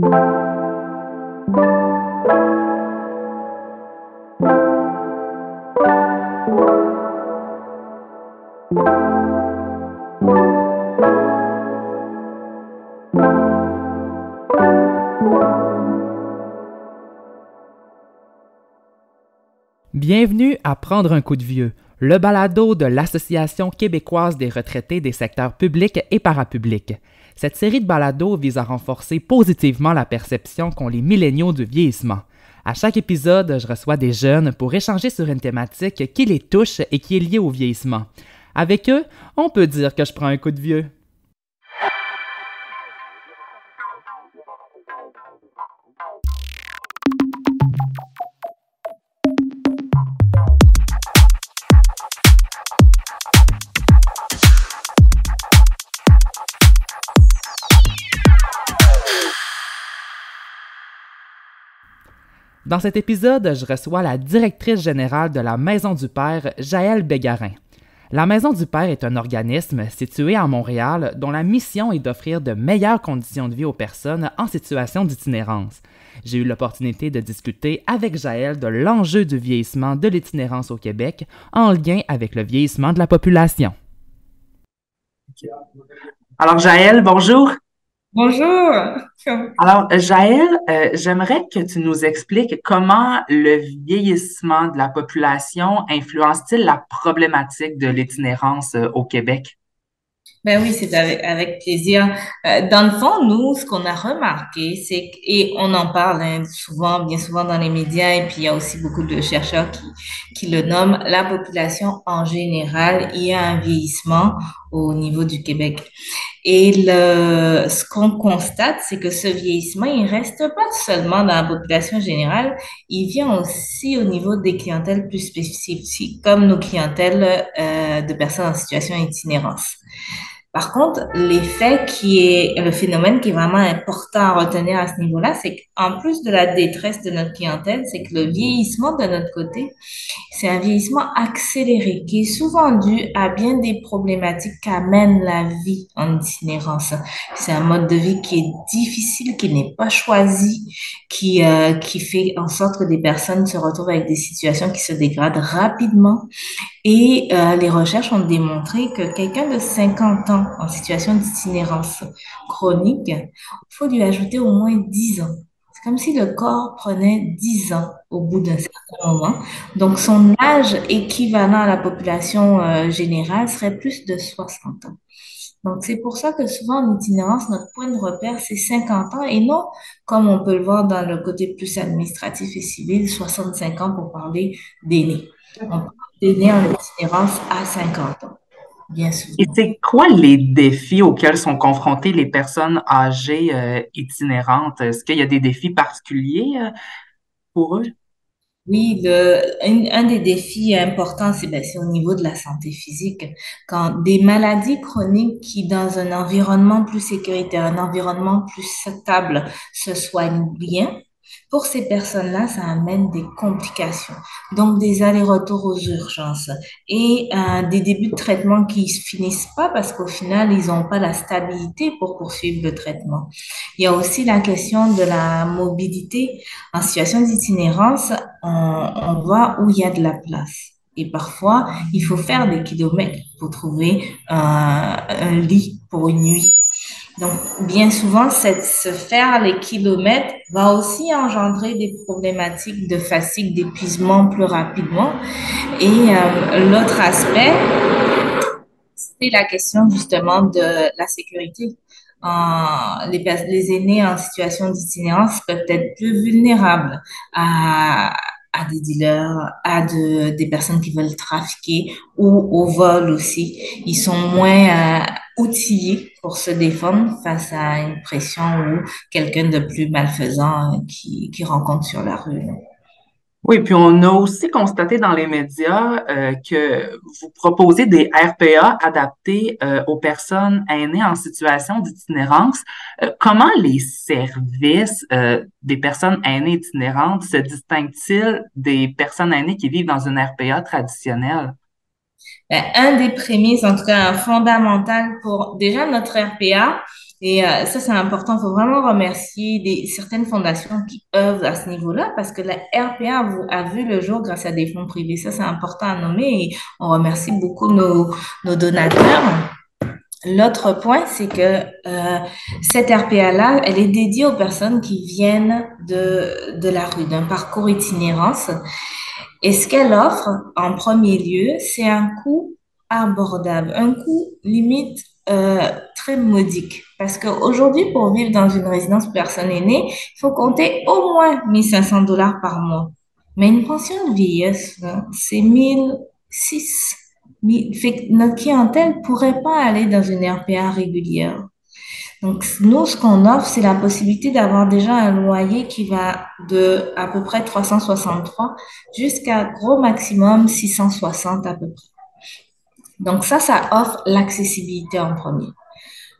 thank you. Bienvenue à Prendre un coup de vieux, le balado de l'Association québécoise des retraités des secteurs publics et parapublics. Cette série de balados vise à renforcer positivement la perception qu'ont les milléniaux du vieillissement. À chaque épisode, je reçois des jeunes pour échanger sur une thématique qui les touche et qui est liée au vieillissement. Avec eux, on peut dire que je prends un coup de vieux. Dans cet épisode, je reçois la directrice générale de la Maison du Père, Jaël Bégarin. La Maison du Père est un organisme situé à Montréal dont la mission est d'offrir de meilleures conditions de vie aux personnes en situation d'itinérance. J'ai eu l'opportunité de discuter avec Jaël de l'enjeu du vieillissement de l'itinérance au Québec en lien avec le vieillissement de la population. Alors Jaël, bonjour. Bonjour. Alors, Jaël, euh, j'aimerais que tu nous expliques comment le vieillissement de la population influence-t-il la problématique de l'itinérance euh, au Québec? Ben oui, c'est avec, plaisir. Euh, dans le fond, nous, ce qu'on a remarqué, c'est et on en parle hein, souvent, bien souvent dans les médias, et puis il y a aussi beaucoup de chercheurs qui, qui le nomment, la population en général, il y a un vieillissement au niveau du Québec. Et le, ce qu'on constate, c'est que ce vieillissement, il reste pas seulement dans la population générale, il vient aussi au niveau des clientèles plus spécifiques, comme nos clientèles euh, de personnes en situation d'itinérance. Par contre, l'effet qui est, le phénomène qui est vraiment important à retenir à ce niveau-là, c'est qu'en plus de la détresse de notre clientèle, c'est que le vieillissement de notre côté, c'est un vieillissement accéléré qui est souvent dû à bien des problématiques qu'amène la vie en itinérance. C'est un mode de vie qui est difficile, qui n'est pas choisi, qui, euh, qui fait en sorte que des personnes se retrouvent avec des situations qui se dégradent rapidement et euh, les recherches ont démontré que quelqu'un de 50 ans en situation d'itinérance chronique, il faut lui ajouter au moins 10 ans. C'est comme si le corps prenait 10 ans au bout d'un certain moment. Donc son âge équivalent à la population euh, générale serait plus de 60 ans. Donc, c'est pour ça que souvent en itinérance, notre point de repère, c'est 50 ans et non, comme on peut le voir dans le côté plus administratif et civil, 65 ans pour parler d'aînés. On parle d'aînés en itinérance à 50 ans. Bien sûr. Et c'est quoi les défis auxquels sont confrontées les personnes âgées euh, itinérantes? Est-ce qu'il y a des défis particuliers euh, pour eux? Oui, le, un, des défis importants, ben, c'est au niveau de la santé physique. Quand des maladies chroniques qui, dans un environnement plus sécuritaire, un environnement plus stable, se soignent bien, pour ces personnes-là, ça amène des complications, donc des allers-retours aux urgences et euh, des débuts de traitement qui ne finissent pas parce qu'au final, ils n'ont pas la stabilité pour poursuivre le traitement. Il y a aussi la question de la mobilité. En situation d'itinérance, on, voit où il y a de la place. Et parfois, il faut faire des kilomètres pour trouver un lit pour une nuit. Donc, bien souvent, cette, se faire les kilomètres va aussi engendrer des problématiques de fatigue, d'épuisement plus rapidement. Et euh, l'autre aspect, c'est la question justement de la sécurité. Euh, les, les aînés en situation d'itinérance peuvent être plus vulnérables à, à des dealers, à de, des personnes qui veulent trafiquer ou au vol aussi. Ils sont moins euh, outillés pour se défendre face à une pression ou quelqu'un de plus malfaisant qui, qui rencontre sur la rue. Oui, puis on a aussi constaté dans les médias euh, que vous proposez des RPA adaptés euh, aux personnes aînées en situation d'itinérance. Euh, comment les services des personnes aînées itinérantes se distinguent-ils des personnes aînées qui vivent dans une RPA traditionnelle? Ben, un des prémices, en tout cas fondamental pour déjà notre RPA, Et euh, ça, c'est important. Il faut vraiment remercier certaines fondations qui œuvrent à ce niveau-là parce que la RPA a, vu le jour grâce à des fonds privés. Ça, c'est important à nommer et on remercie beaucoup nos, nos donateurs. L'autre point, c'est que euh, cette RPA-là, elle est dédiée aux personnes qui viennent de, de la rue, d'un parcours itinérance. Et ce qu'elle offre, en premier lieu, c'est un coût abordable, un coût limite euh, très modique. Parce qu'aujourd'hui, pour vivre dans une résidence personne aînée, il faut compter au moins 1500 dollars par mois. Mais une pension de vieillesse, c'est 1006 fait notre clientèle pourrait pas aller dans une RPA régulière. Donc, nous, ce qu'on offre, c'est la possibilité d'avoir déjà un loyer qui va de à peu près 363 jusqu'à gros maximum 660 à peu près. Donc, ça, ça offre l'accessibilité en premier.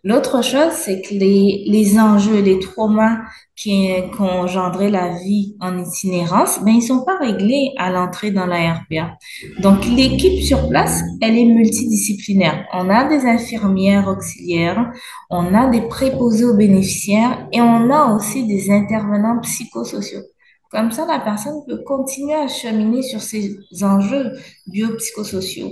L'autre chose, c'est que les, les enjeux, les traumas qui ont engendré la vie en itinérance, ben, ils sont pas réglés à l'entrée dans la RPA. Donc, l'équipe sur place, elle est multidisciplinaire. On a des infirmières auxiliaires, on a des préposés aux bénéficiaires et on a aussi des intervenants psychosociaux. Comme ça, la personne peut continuer à cheminer sur ces enjeux biopsychosociaux.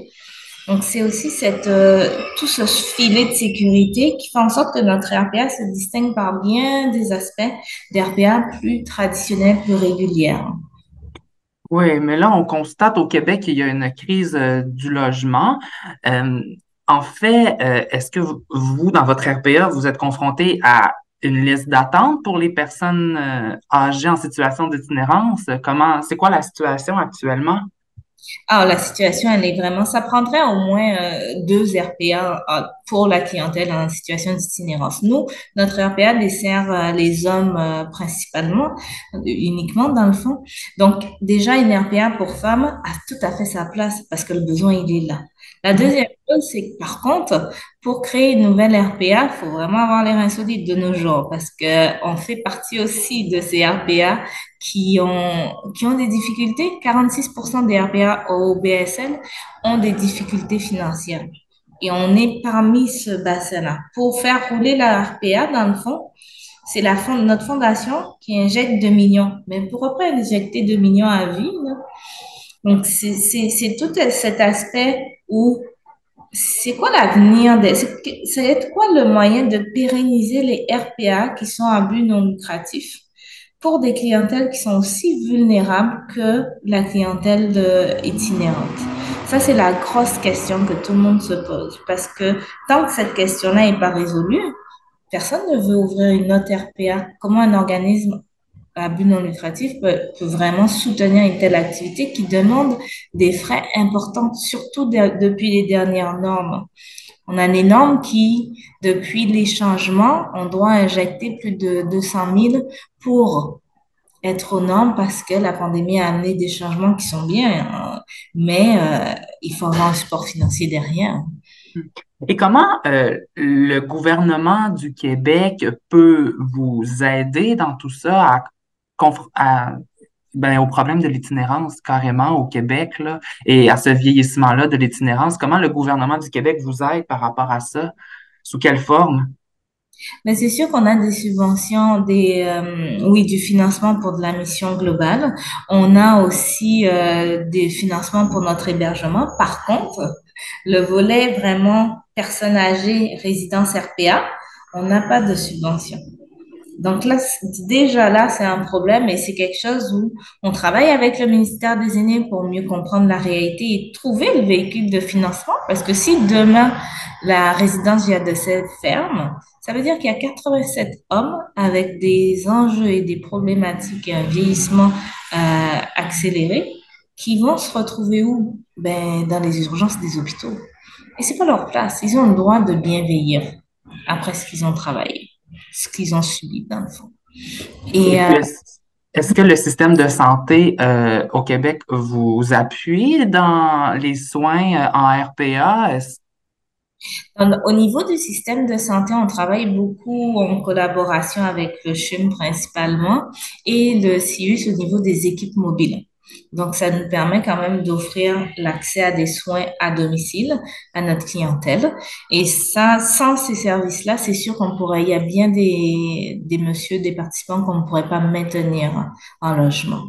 Donc, c'est aussi euh, tout ce filet de sécurité qui fait en sorte que notre RPA se distingue par bien des aspects d'RPA plus traditionnels, plus régulières. Oui, mais là, on constate au Québec qu'il y a une crise euh, du logement. Euh, en fait, est-ce que vous, dans votre RPA, vous êtes confronté à une liste d'attente pour les personnes âgées en situation d'itinérance? Comment, c'est quoi la situation actuellement? Alors, la situation, elle est vraiment, ça prendrait au moins euh, deux RPA euh, pour la clientèle en situation d'itinérance. Nous, notre RPA dessert euh, les hommes principalement, uniquement dans le fond. Donc, déjà, une RPA pour femmes a tout à fait sa place parce que le besoin, il est là. La deuxième chose, c'est que par contre, pour créer une nouvelle RPA, il faut vraiment avoir les reins solides de nos jours parce que on fait partie aussi de ces RPA qui ont, qui ont des difficultés. 46% des RPA au BSL ont des difficultés financières. Et on est parmi ce bassin-là. Pour faire rouler la RPA, dans le fond, c'est la notre fondation qui injecte 2 millions. Mais pourquoi pas injecter 2 millions à vie? Donc, c'est tout cet aspect où c'est quoi l'avenir de, c'est quoi le moyen de pérenniser les RPA qui sont à but non lucratif pour des clientèles qui sont aussi vulnérables que la clientèle itinérante? Ça, c'est la grosse question que tout le monde se pose parce que tant que cette question-là n'est pas résolue, personne ne veut ouvrir une autre RPA. Comment un organisme à but non lucratif peut, vraiment soutenir une telle activité qui demande des frais importants, surtout depuis les dernières normes. On a des normes qui, depuis les changements, on doit injecter plus de 200 000 pour être aux normes parce que la pandémie a amené des changements qui sont bien, hein. mais euh, il faut avoir un support financier derrière. Et comment euh, le gouvernement du Québec peut vous aider dans tout ça ben, au problème de l'itinérance carrément au Québec là, et à ce vieillissement-là de l'itinérance. Comment le gouvernement du Québec vous aide par rapport à ça? Sous quelle forme? Mais c'est sûr qu'on a des subventions, des euh, oui, du financement pour de la mission globale. On a aussi euh, des financements pour notre hébergement. Par contre, le volet vraiment personnes âgées, résidence RPA, on n'a pas de subvention. Donc là, déjà là, c'est un problème et c'est quelque chose où on travaille avec le ministère des Aînés pour mieux comprendre la réalité et trouver le véhicule de financement. Parce que si demain, la résidence via de cette ferme, ça veut dire qu'il y a 87 hommes avec des enjeux et des problématiques et un vieillissement euh, accéléré qui vont se retrouver où? Ben, dans les urgences des hôpitaux. Et c'est pas leur place. Ils ont le droit de bien veiller après ce qu'ils ont travaillé ce qu'ils ont subi, dans le fond. Et, euh, est-ce que le système de santé euh, au Québec vous appuie dans les soins euh, en RPA? Au niveau du système de santé, on travaille beaucoup en collaboration avec le CHUM principalement et le CIUS au niveau des équipes mobiles. Donc, ça nous permet quand même d'offrir l'accès à des soins à domicile à notre clientèle. Et ça, sans ces services-là, c'est sûr qu'on pourrait, il y a bien des, des messieurs, des participants qu'on ne pourrait pas maintenir en logement.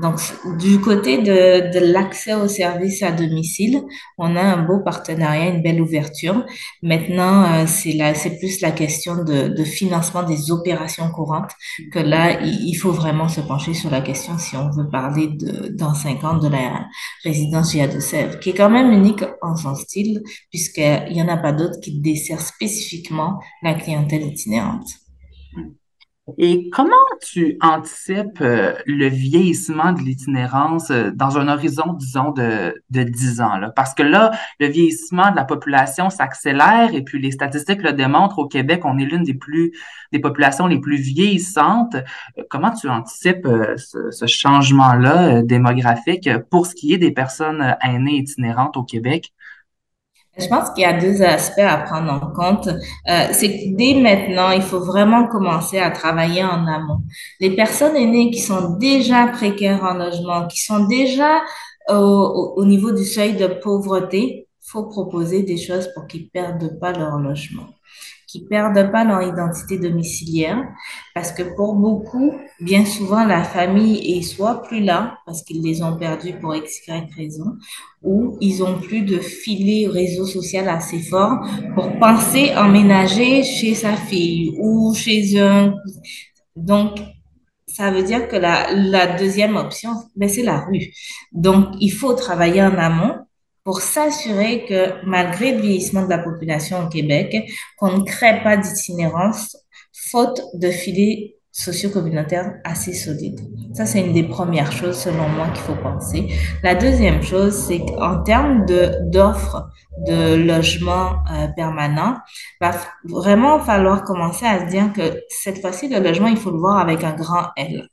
Donc, du côté de, de l'accès aux services à domicile, on a un beau partenariat, une belle ouverture. Maintenant, euh, c'est là, c'est plus la question de, de financement des opérations courantes que là, il, faut vraiment se pencher sur la question si on veut parler de de la résidence Via de Sèvres, qui est quand même unique en son style, puisqu'il n'y en a pas d'autres qui dessert spécifiquement la clientèle itinérante. Et comment tu anticipes euh, le vieillissement de l'itinérance euh, dans un horizon, disons, de, de 10 ans? Là? Parce que là, le vieillissement de la population s'accélère et puis les statistiques le démontrent. Au Québec, on est l'une des plus des populations les plus vieillissantes. Euh, comment tu anticipes ce, ce changement-là démographique pour ce qui est des personnes aînées itinérantes au Québec? Je pense qu'il y a deux aspects à prendre en compte. Euh, c'est que dès maintenant, il faut vraiment commencer à travailler en amont. Les personnes aînées qui sont déjà précaires en logement, qui sont déjà au, au niveau du seuil de pauvreté, faut proposer des choses pour qu'ils perdent pas leur logement qui perdent pas leur identité domiciliaire parce que pour beaucoup, bien souvent, la famille est soit plus là parce qu'ils les ont perdus pour X, raison ou ils ont plus de filet réseau social assez fort pour penser emménager chez sa fille ou chez un. Donc, ça veut dire que la, la deuxième option, ben, c'est la rue. Donc, il faut travailler en amont pour s'assurer que malgré le vieillissement de la population au Québec, qu'on ne crée pas d'itinérance faute de filets socio-communautaires assez solides. Ça, c'est une des premières choses, selon moi, qu'il faut penser. La deuxième chose, c'est qu'en termes de, d'offres de logements euh, permanents, va vraiment falloir commencer à se dire que cette fois-ci, le logement, il faut le voir avec un grand L.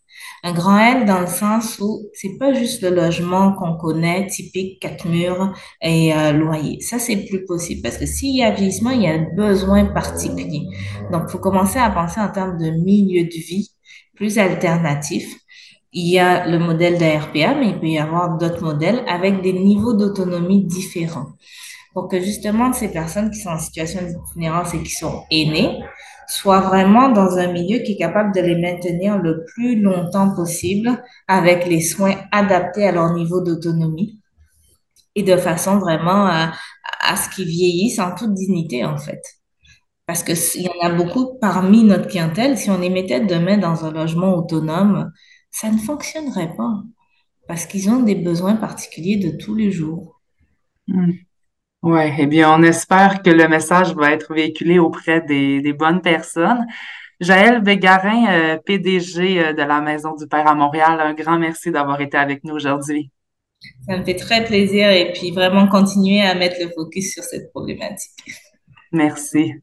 Un grand L dans le sens où c'est pas juste le logement qu'on connaît, typique quatre murs et euh, loyer. Ça, c'est plus possible parce que s'il y a vieillissement, il y a un besoin particulier. Donc, faut commencer à penser en termes de milieu de vie plus alternatif. Il y a le modèle d'ARPA, mais il peut y avoir d'autres modèles avec des niveaux d'autonomie différents pour que justement ces personnes qui sont en situation d'itinérance et qui sont aînées soient vraiment dans un milieu qui est capable de les maintenir le plus longtemps possible avec les soins adaptés à leur niveau d'autonomie et de façon vraiment à, à ce qu'ils vieillissent en toute dignité, en fait. Parce que il y en a beaucoup parmi notre clientèle, si on les mettait demain dans un logement autonome, ça ne fonctionnerait pas parce qu'ils ont des besoins particuliers de tous les jours. Mmh. Oui, eh bien, on espère que le message va être véhiculé auprès des, des bonnes personnes. Jaël Bégarin, euh, PDG euh, de la Maison du Père à Montréal, un grand merci d'avoir été avec nous aujourd'hui. Ça me fait très plaisir et puis vraiment continuer à mettre le focus sur cette problématique. Merci.